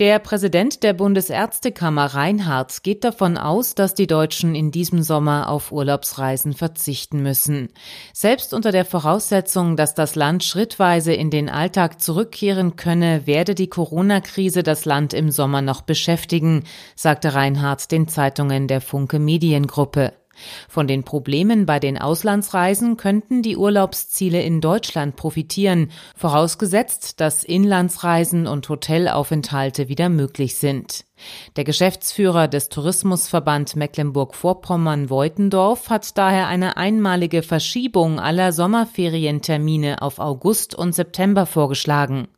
Der Präsident der Bundesärztekammer Reinhardt geht davon aus, dass die Deutschen in diesem Sommer auf Urlaubsreisen verzichten müssen. Selbst unter der Voraussetzung, dass das Land schrittweise in den Alltag zurückkehren könne, werde die Corona-Krise das Land im Sommer noch beschäftigen, sagte Reinhardt den Zeitungen der Funke Mediengruppe. Von den Problemen bei den Auslandsreisen könnten die Urlaubsziele in Deutschland profitieren, vorausgesetzt, dass Inlandsreisen und Hotelaufenthalte wieder möglich sind. Der Geschäftsführer des Tourismusverband Mecklenburg-Vorpommern-Voitendorf hat daher eine einmalige Verschiebung aller Sommerferientermine auf August und September vorgeschlagen.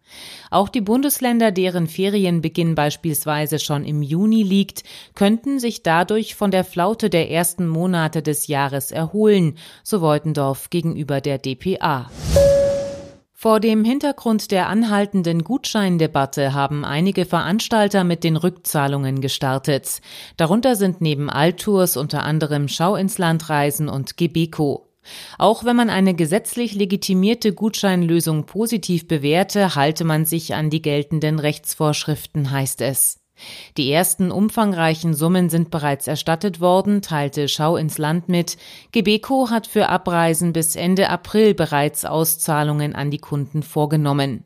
Auch die Bundesländer, deren Ferienbeginn beispielsweise schon im Juni liegt, könnten sich dadurch von der Flaute der ersten Monate des Jahres erholen, so Beutendorf gegenüber der dpa. Vor dem Hintergrund der anhaltenden Gutscheindebatte haben einige Veranstalter mit den Rückzahlungen gestartet. Darunter sind neben Altours unter anderem Schau ins Landreisen und Gebeco. Auch wenn man eine gesetzlich legitimierte Gutscheinlösung positiv bewährte, halte man sich an die geltenden Rechtsvorschriften, heißt es. Die ersten umfangreichen Summen sind bereits erstattet worden, teilte Schau ins Land mit. Gebeco hat für Abreisen bis Ende April bereits Auszahlungen an die Kunden vorgenommen.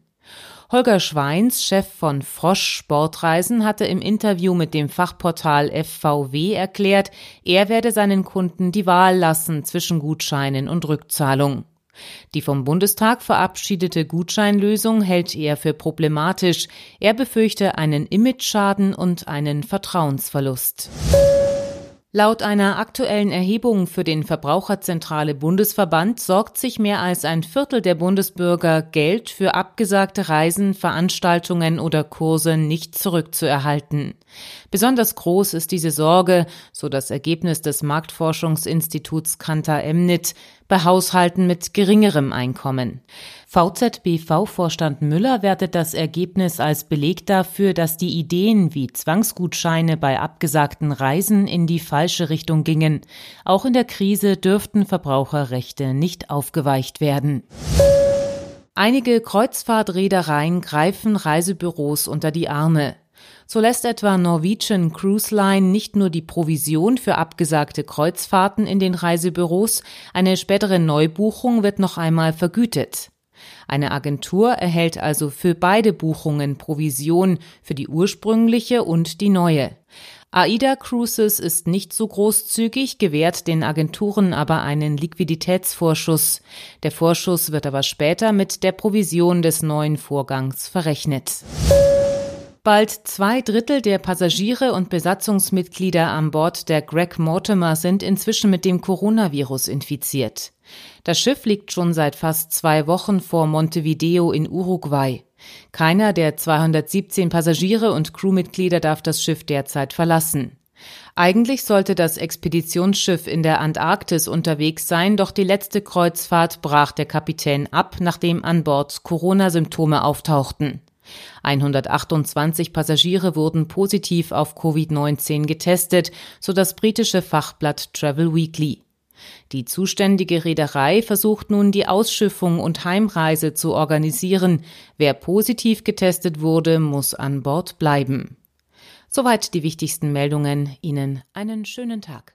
Holger Schweins, Chef von Frosch Sportreisen, hatte im Interview mit dem Fachportal FVW erklärt, er werde seinen Kunden die Wahl lassen zwischen Gutscheinen und Rückzahlung. Die vom Bundestag verabschiedete Gutscheinlösung hält er für problematisch. Er befürchte einen Imageschaden und einen Vertrauensverlust. Laut einer aktuellen Erhebung für den Verbraucherzentrale Bundesverband sorgt sich mehr als ein Viertel der Bundesbürger, Geld für abgesagte Reisen, Veranstaltungen oder Kurse nicht zurückzuerhalten. Besonders groß ist diese Sorge, so das Ergebnis des Marktforschungsinstituts Kantar Emnit, bei Haushalten mit geringerem Einkommen. VZBV-Vorstand Müller wertet das Ergebnis als Beleg dafür, dass die Ideen wie Zwangsgutscheine bei abgesagten Reisen in die falsche Richtung gingen. Auch in der Krise dürften Verbraucherrechte nicht aufgeweicht werden. Einige Kreuzfahrtreedereien greifen Reisebüros unter die Arme. So lässt etwa Norwegian Cruise Line nicht nur die Provision für abgesagte Kreuzfahrten in den Reisebüros, eine spätere Neubuchung wird noch einmal vergütet. Eine Agentur erhält also für beide Buchungen Provision für die ursprüngliche und die neue. AIDA Cruises ist nicht so großzügig, gewährt den Agenturen aber einen Liquiditätsvorschuss. Der Vorschuss wird aber später mit der Provision des neuen Vorgangs verrechnet. Bald zwei Drittel der Passagiere und Besatzungsmitglieder an Bord der Greg Mortimer sind inzwischen mit dem Coronavirus infiziert. Das Schiff liegt schon seit fast zwei Wochen vor Montevideo in Uruguay. Keiner der 217 Passagiere und Crewmitglieder darf das Schiff derzeit verlassen. Eigentlich sollte das Expeditionsschiff in der Antarktis unterwegs sein, doch die letzte Kreuzfahrt brach der Kapitän ab, nachdem an Bord Corona-Symptome auftauchten. 128 Passagiere wurden positiv auf Covid-19 getestet, so das britische Fachblatt Travel Weekly. Die zuständige Reederei versucht nun die Ausschiffung und Heimreise zu organisieren. Wer positiv getestet wurde, muss an Bord bleiben. Soweit die wichtigsten Meldungen. Ihnen einen schönen Tag.